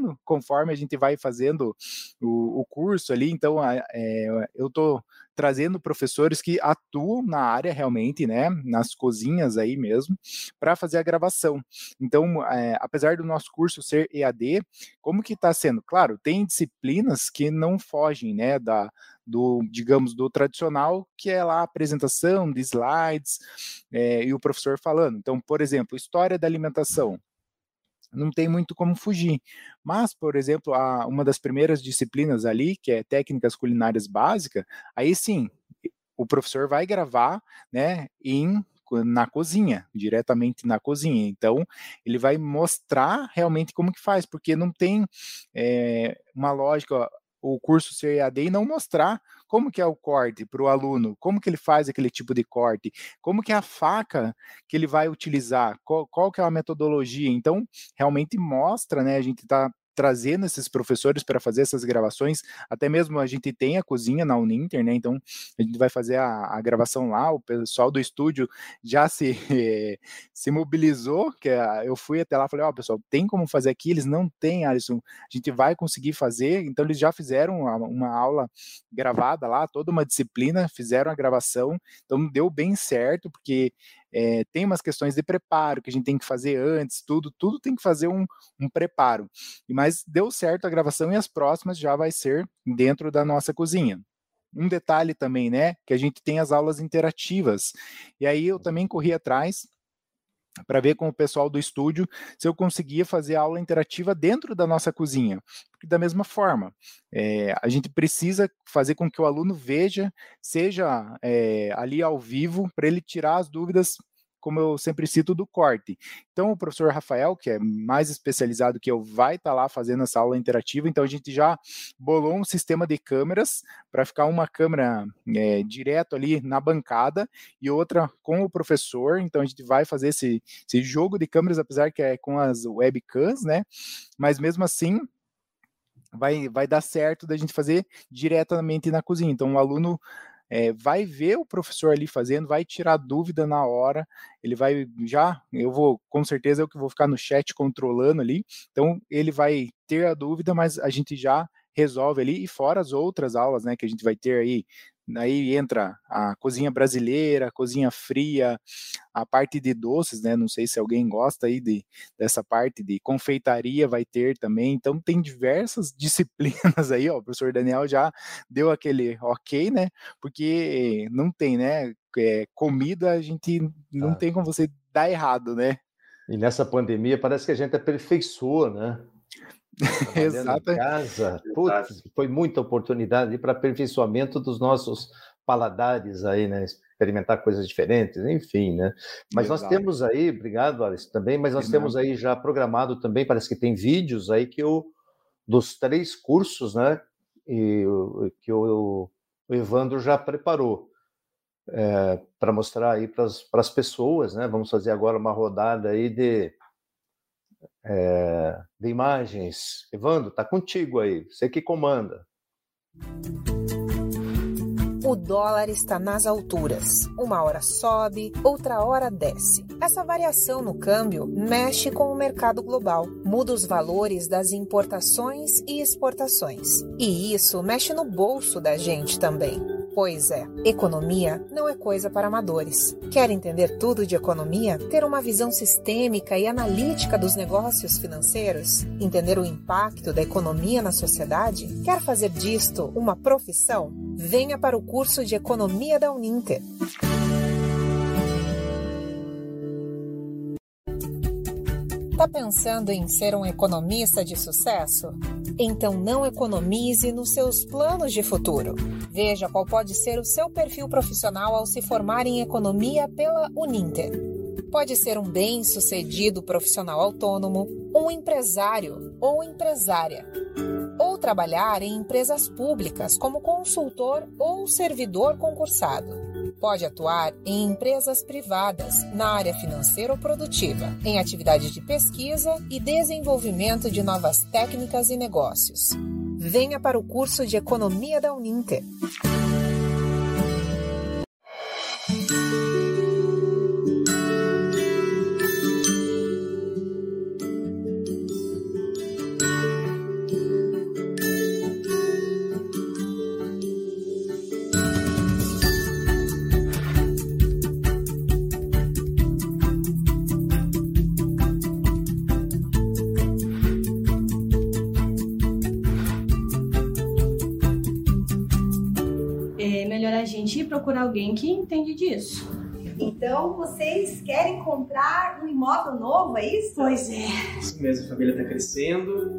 aprendendo conforme a gente vai fazendo o, o curso ali. Então, é, eu tô trazendo professores que atuam na área realmente, né, nas cozinhas aí mesmo, para fazer a gravação. Então, é, apesar do nosso curso ser EAD, como que está sendo? Claro, tem disciplinas que não fogem, né, da, do, digamos, do tradicional, que é lá a apresentação de slides é, e o professor falando. Então, por exemplo, história da alimentação não tem muito como fugir. Mas, por exemplo, a, uma das primeiras disciplinas ali, que é técnicas culinárias básicas, aí sim, o professor vai gravar, né, em na cozinha, diretamente na cozinha. Então, ele vai mostrar realmente como que faz, porque não tem é, uma lógica, o curso ser EAD e não mostrar como que é o corte para o aluno, como que ele faz aquele tipo de corte, como que é a faca que ele vai utilizar, qual, qual que é a metodologia. Então, realmente mostra, né? A gente está trazendo esses professores para fazer essas gravações. Até mesmo a gente tem a cozinha na Uninter, né? Então a gente vai fazer a, a gravação lá. O pessoal do estúdio já se, se mobilizou. Que eu fui até lá, falei: Ó, oh, pessoal, tem como fazer aqui? Eles não têm, Alisson. A gente vai conseguir fazer. Então eles já fizeram uma, uma aula gravada lá, toda uma disciplina, fizeram a gravação. Então deu bem certo, porque é, tem umas questões de preparo que a gente tem que fazer antes, tudo, tudo tem que fazer um, um preparo. Mas deu certo a gravação e as próximas já vai ser dentro da nossa cozinha. Um detalhe também, né, que a gente tem as aulas interativas. E aí eu também corri atrás para ver com o pessoal do estúdio se eu conseguia fazer aula interativa dentro da nossa cozinha. Porque da mesma forma, é, a gente precisa fazer com que o aluno veja, seja é, ali ao vivo, para ele tirar as dúvidas como eu sempre cito, do corte. Então, o professor Rafael, que é mais especializado que eu, vai estar tá lá fazendo essa aula interativa. Então, a gente já bolou um sistema de câmeras para ficar uma câmera é, direto ali na bancada e outra com o professor. Então, a gente vai fazer esse, esse jogo de câmeras, apesar que é com as webcams, né? Mas mesmo assim, vai, vai dar certo da gente fazer diretamente na cozinha. Então, o aluno é, vai ver o professor ali fazendo, vai tirar dúvida na hora, ele vai já, eu vou, com certeza, eu que vou ficar no chat controlando ali, então ele vai ter a dúvida, mas a gente já resolve ali, e fora as outras aulas, né, que a gente vai ter aí Aí entra a cozinha brasileira, a cozinha fria, a parte de doces, né? Não sei se alguém gosta aí de, dessa parte de confeitaria, vai ter também. Então, tem diversas disciplinas aí, ó. O professor Daniel já deu aquele ok, né? Porque não tem, né? É, comida a gente não ah. tem como você dar errado, né? E nessa pandemia parece que a gente aperfeiçoou, né? Exato. Em casa. Putz, foi muita oportunidade para aperfeiçoamento dos nossos paladares aí, né? Experimentar coisas diferentes, enfim, né? Mas Exato. nós temos aí, obrigado, Alice, também, mas nós temos aí já programado também, parece que tem vídeos aí que o dos três cursos, né? E que o, o Evandro já preparou. É, para mostrar aí para as pessoas, né? Vamos fazer agora uma rodada aí de é, de imagens. Evandro, está contigo aí, você que comanda. O dólar está nas alturas. Uma hora sobe, outra hora desce. Essa variação no câmbio mexe com o mercado global, muda os valores das importações e exportações. E isso mexe no bolso da gente também. Pois é, economia não é coisa para amadores. Quer entender tudo de economia? Ter uma visão sistêmica e analítica dos negócios financeiros? Entender o impacto da economia na sociedade? Quer fazer disto uma profissão? Venha para o curso de Economia da Uninter. Tá pensando em ser um economista de sucesso? Então não economize nos seus planos de futuro. Veja qual pode ser o seu perfil profissional ao se formar em economia pela Uninter. Pode ser um bem-sucedido profissional autônomo, um empresário ou empresária, ou trabalhar em empresas públicas como consultor ou servidor concursado. Pode atuar em empresas privadas na área financeira ou produtiva, em atividade de pesquisa e desenvolvimento de novas técnicas e negócios. Venha para o curso de Economia da Uninter. Alguém que entende disso. Então, vocês querem comprar um imóvel novo, é isso? Pois é. Isso mesmo, a família está crescendo.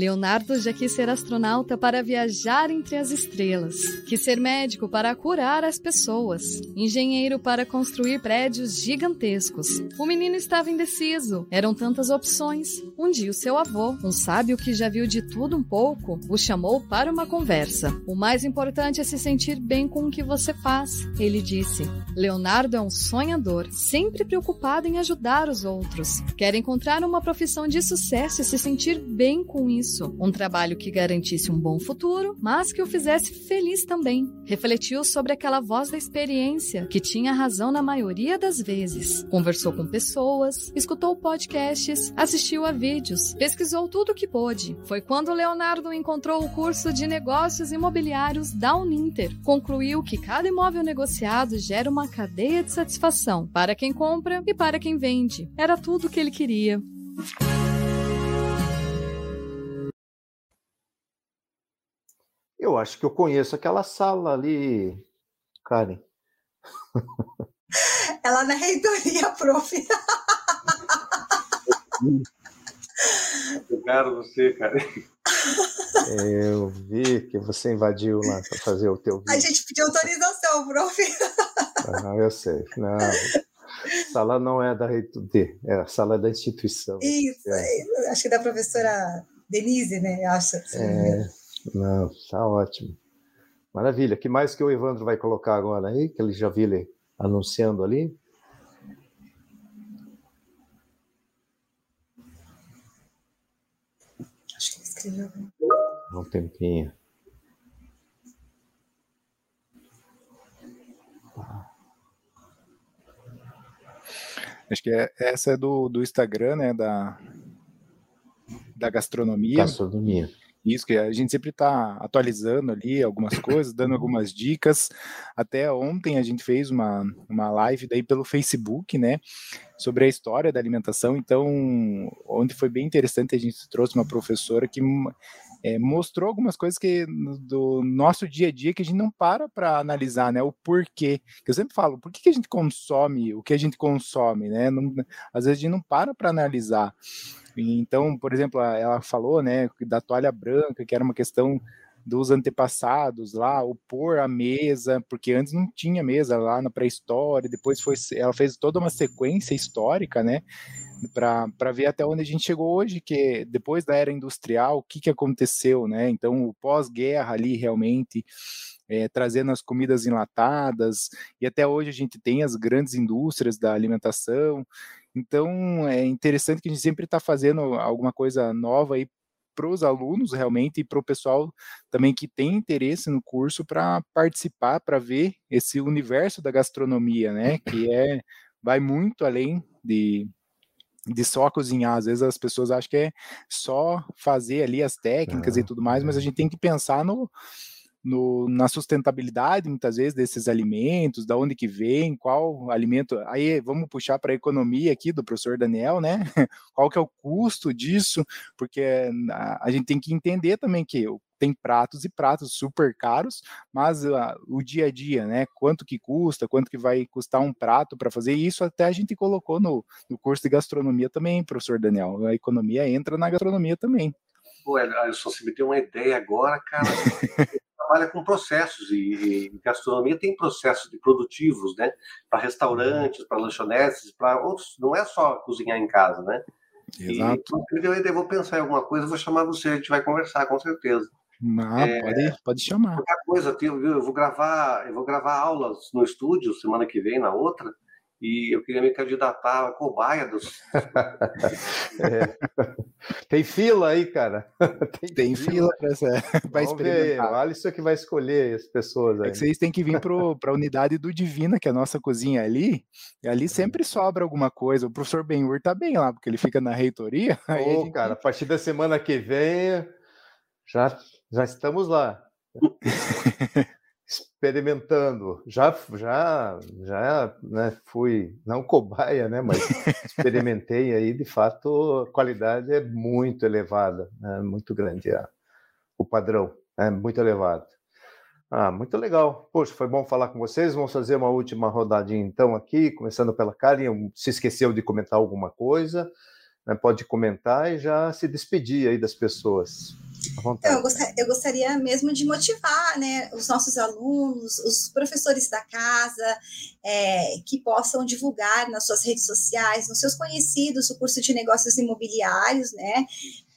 Leonardo já quis ser astronauta para viajar entre as estrelas, quis ser médico para curar as pessoas, engenheiro para construir prédios gigantescos. O menino estava indeciso, eram tantas opções. Um dia, o seu avô, um sábio que já viu de tudo um pouco, o chamou para uma conversa. O mais importante é se sentir bem com o que você faz, ele disse. Leonardo é um sonhador, sempre preocupado em ajudar os outros. Quer encontrar uma profissão de sucesso e se sentir bem com isso isso, um trabalho que garantisse um bom futuro, mas que o fizesse feliz também. Refletiu sobre aquela voz da experiência, que tinha razão na maioria das vezes. Conversou com pessoas, escutou podcasts, assistiu a vídeos, pesquisou tudo o que pôde. Foi quando Leonardo encontrou o curso de negócios imobiliários da Uninter. Concluiu que cada imóvel negociado gera uma cadeia de satisfação para quem compra e para quem vende. Era tudo o que ele queria. Eu acho que eu conheço aquela sala ali, Karen. Ela na reitoria, prof. Eu quero você, cara. Eu vi que você invadiu lá para fazer o teu vídeo. A gente pediu autorização, prof. Ah, eu sei. Não. Sala não é da reitoria, é a sala da instituição. Isso, é. acho que é da professora Denise, né? Acho. É. Não, tá ótimo. Maravilha. que mais que o Evandro vai colocar agora aí? Que ele já viu ele anunciando ali? Acho que ele escreveu. Um tempinho. Acho que é, essa é do, do Instagram, né? Da, da gastronomia. Gastronomia. Isso, que a gente sempre está atualizando ali algumas coisas, dando algumas dicas. Até ontem a gente fez uma, uma live daí pelo Facebook, né? Sobre a história da alimentação. Então, onde foi bem interessante, a gente trouxe uma professora que é, mostrou algumas coisas que do nosso dia a dia que a gente não para para analisar, né? O porquê. Que eu sempre falo, por que, que a gente consome o que a gente consome, né? Não, às vezes a gente não para para analisar. Então, por exemplo, ela falou, né, da toalha branca, que era uma questão dos antepassados lá, o pôr a mesa, porque antes não tinha mesa lá na pré-história, depois foi, ela fez toda uma sequência histórica, né, para ver até onde a gente chegou hoje, que depois da era industrial, o que, que aconteceu, né, então o pós-guerra ali realmente, é, trazendo as comidas enlatadas, e até hoje a gente tem as grandes indústrias da alimentação, então, é interessante que a gente sempre está fazendo alguma coisa nova aí para os alunos realmente e para o pessoal também que tem interesse no curso para participar, para ver esse universo da gastronomia, né? Que é vai muito além de, de só cozinhar. Às vezes as pessoas acham que é só fazer ali as técnicas e tudo mais, mas a gente tem que pensar no, no, na sustentabilidade, muitas vezes, desses alimentos, da onde que vem, qual alimento. Aí vamos puxar para a economia aqui do professor Daniel, né? Qual que é o custo disso? Porque a, a gente tem que entender também que tem pratos e pratos super caros, mas uh, o dia a dia, né? Quanto que custa, quanto que vai custar um prato para fazer isso, até a gente colocou no, no curso de gastronomia também, professor Daniel. A economia entra na gastronomia também. Pô, Alisson, você me deu uma ideia agora, cara. trabalha com processos e, e, gastronomia tem processos de produtivos, né? Para restaurantes, para lanchonetes, para outros. Não é só cozinhar em casa, né? Exato. E, eu vou pensar em alguma coisa, vou chamar você, a gente vai conversar com certeza. Ah, é, pode, pode chamar. Outra coisa, eu vou gravar, eu vou gravar aulas no estúdio semana que vem, na outra, e eu queria me candidatar a cobaia dos. é. Tem fila aí, cara. Tem, Tem fila, fila para experimentar. O Alisson que vai escolher as pessoas aí. É que vocês têm que vir para a unidade do Divina, que é a nossa cozinha ali, e ali sempre sobra alguma coisa. O professor Benhur tá bem lá, porque ele fica na reitoria. Ô, gente... cara, a partir da semana que vem já já estamos lá. Experimentando. Já, já, já né, fui, não cobaia, né, mas experimentei aí, de fato, a qualidade é muito elevada, né, muito grande a, o padrão, é muito elevado. Ah, muito legal. Poxa, foi bom falar com vocês. Vamos fazer uma última rodadinha então aqui, começando pela Karen. Se esqueceu de comentar alguma coisa, né, pode comentar e já se despedir aí das pessoas. Então, eu, gostaria, eu, gostaria, mesmo de motivar né, os nossos alunos, os professores da casa, é, que possam divulgar nas suas redes sociais, nos seus conhecidos, o curso de negócios imobiliários, né?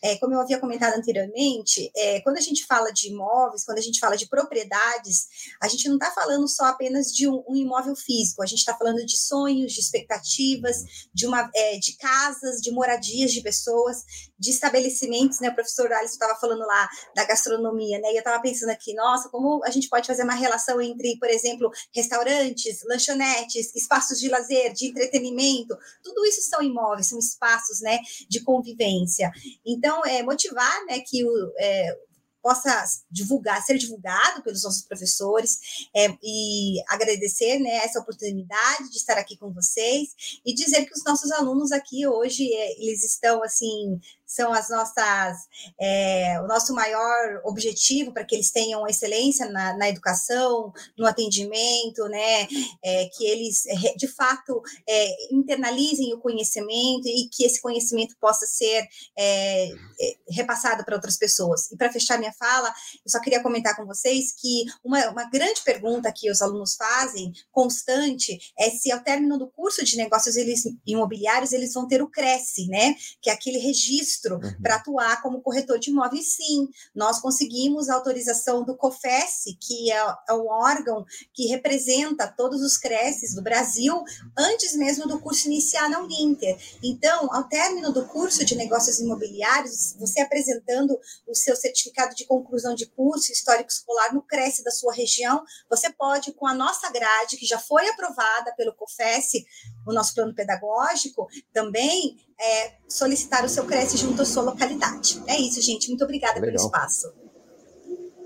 É, como eu havia comentado anteriormente, é, quando a gente fala de imóveis, quando a gente fala de propriedades, a gente não está falando só apenas de um, um, imóvel físico, a gente está falando de sonhos, de expectativas, de, uma, é, de casas, de moradias de pessoas, de estabelecimentos, né? O professor Alisson estava falando lá da gastronomia, né? E eu estava pensando aqui, nossa, como a gente pode fazer uma relação entre, por exemplo, restaurantes, lanchonetes, espaços de lazer, de entretenimento, tudo isso são imóveis, são espaços, né, de convivência. Então, é motivar, né, que o é, possa divulgar, ser divulgado pelos nossos professores é, e agradecer né, essa oportunidade de estar aqui com vocês e dizer que os nossos alunos aqui hoje é, eles estão assim são as nossas é, o nosso maior objetivo para que eles tenham excelência na, na educação, no atendimento, né? É, que eles de fato é, internalizem o conhecimento e que esse conhecimento possa ser é, é, repassado para outras pessoas. E para fechar minha fala, eu só queria comentar com vocês que uma, uma grande pergunta que os alunos fazem, constante, é se ao término do curso de negócios eles, imobiliários eles vão ter o Cresce, né? Que é aquele registro registro uhum. para atuar como corretor de imóveis, sim. Nós conseguimos a autorização do COFES, que é, é o órgão que representa todos os creches do Brasil, antes mesmo do curso iniciar na Uninter. Então, ao término do curso de negócios imobiliários, você apresentando o seu certificado de conclusão de curso histórico escolar no CRES da sua região, você pode, com a nossa grade, que já foi aprovada pelo COFES, o nosso plano pedagógico, também é, solicitar o seu CRES junto à sua localidade. É isso, gente. Muito obrigada Legal. pelo espaço.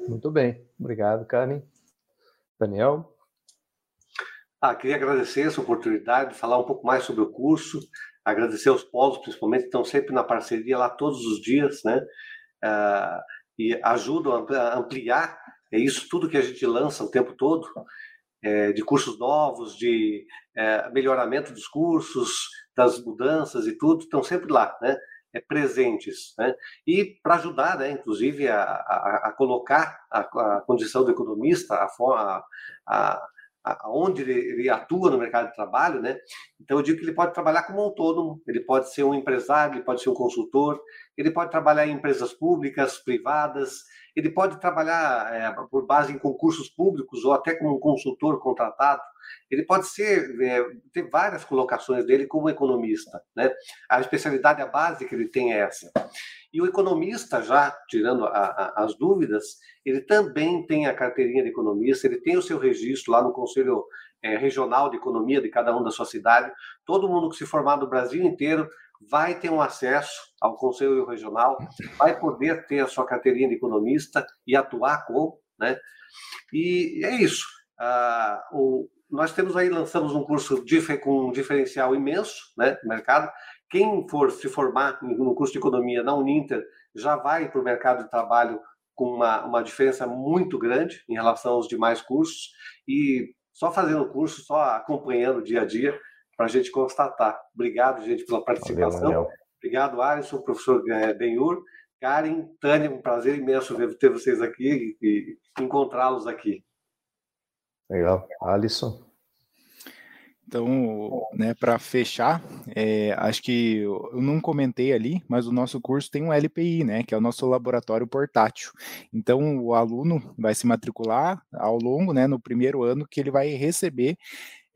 Muito bem. Obrigado, Karen. Daniel? Ah, queria agradecer essa oportunidade de falar um pouco mais sobre o curso, agradecer aos polos, principalmente, que estão sempre na parceria lá todos os dias, né? Ah, e ajudam a ampliar é isso tudo que a gente lança o tempo todo, é, de cursos novos, de é, melhoramento dos cursos, das mudanças e tudo, estão sempre lá, né? É, presentes, né? E para ajudar, né, inclusive, a, a, a colocar a, a, condição do economista, a, a, onde ele, ele, atua no mercado de trabalho, né? Então eu digo que ele pode trabalhar como autônomo, ele pode ser um empresário, ele pode ser um consultor, ele pode trabalhar em empresas públicas, privadas, ele pode trabalhar é, por base em concursos públicos ou até como um consultor contratado. Ele pode ser é, ter várias colocações dele como economista, né? A especialidade, a base que ele tem é essa. E o economista, já tirando a, a, as dúvidas, ele também tem a carteirinha de economista, ele tem o seu registro lá no Conselho é, Regional de Economia de cada um da sua cidade. Todo mundo que se formar do Brasil inteiro vai ter um acesso ao Conselho Regional, vai poder ter a sua carteirinha de economista e atuar como, né? E é isso. Ah, o, nós temos aí, lançamos um curso com um diferencial imenso né, no mercado. Quem for se formar no curso de economia na Uninter já vai para o mercado de trabalho com uma, uma diferença muito grande em relação aos demais cursos. E só fazendo o curso, só acompanhando dia a dia, para a gente constatar. Obrigado, gente, pela participação. Valeu, Obrigado, Alisson, professor eh, Benhur. Karen, Tânia, um prazer imenso ter vocês aqui e encontrá-los aqui. Legal. Alisson? Então, né, para fechar, é, acho que eu não comentei ali, mas o nosso curso tem um LPI, né, que é o nosso laboratório portátil. Então, o aluno vai se matricular ao longo, né, no primeiro ano que ele vai receber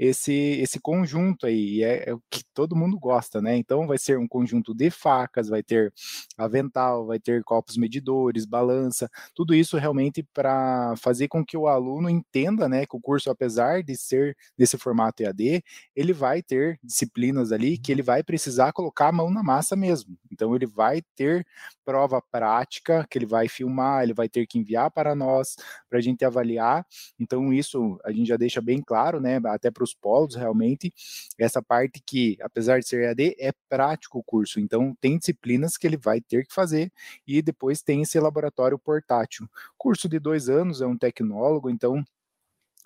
esse, esse conjunto aí, e é, é, o que todo mundo gosta, né? Então vai ser um conjunto de facas, vai ter avental, vai ter copos medidores, balança, tudo isso realmente para fazer com que o aluno entenda, né, que o curso, apesar de ser desse formato EAD, ele vai ter disciplinas ali que ele vai precisar colocar a mão na massa mesmo. Então ele vai ter prova prática que ele vai filmar, ele vai ter que enviar para nós para a gente avaliar. Então isso a gente já deixa bem claro, né, até para os os polos, realmente, essa parte que, apesar de ser EAD, é prático o curso, então tem disciplinas que ele vai ter que fazer e depois tem esse laboratório portátil. Curso de dois anos, é um tecnólogo, então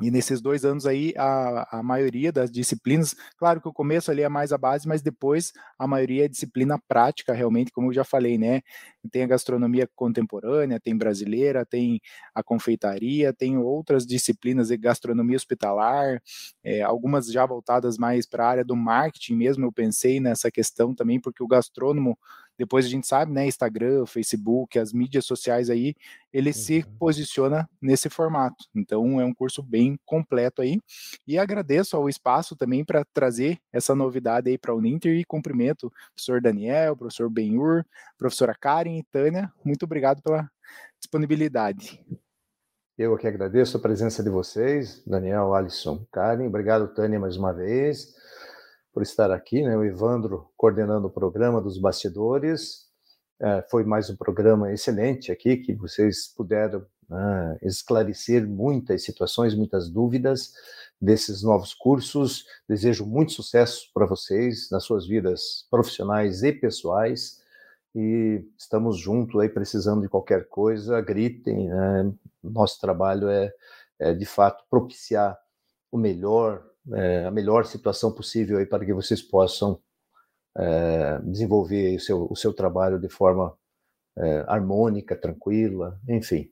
e nesses dois anos aí, a, a maioria das disciplinas, claro que o começo ali é mais a base, mas depois a maioria é disciplina prática, realmente, como eu já falei, né? Tem a gastronomia contemporânea, tem brasileira, tem a confeitaria, tem outras disciplinas de gastronomia hospitalar, é, algumas já voltadas mais para a área do marketing mesmo, eu pensei nessa questão também, porque o gastrônomo depois a gente sabe, né, Instagram, Facebook, as mídias sociais aí, ele uhum. se posiciona nesse formato. Então é um curso bem completo aí. E agradeço ao espaço também para trazer essa novidade aí para o Uninter e cumprimento o professor Daniel, professor Benhur, professora Karen e Tânia. Muito obrigado pela disponibilidade. Eu que agradeço a presença de vocês, Daniel, Alisson, Karen. Obrigado, Tânia, mais uma vez por estar aqui, né? O Evandro coordenando o programa dos bastidores. É, foi mais um programa excelente aqui, que vocês puderam né, esclarecer muitas situações, muitas dúvidas desses novos cursos. Desejo muito sucesso para vocês nas suas vidas profissionais e pessoais. E estamos juntos aí, precisando de qualquer coisa, gritem. Né? Nosso trabalho é, é, de fato, propiciar o melhor é, a melhor situação possível aí para que vocês possam é, desenvolver o seu, o seu trabalho de forma é, harmônica, tranquila, enfim.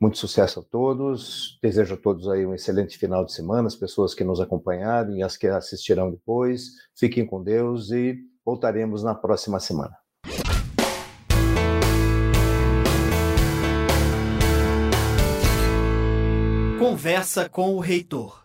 Muito sucesso a todos. Desejo a todos aí um excelente final de semana, as pessoas que nos acompanharam e as que assistirão depois. Fiquem com Deus e voltaremos na próxima semana. Conversa com o reitor.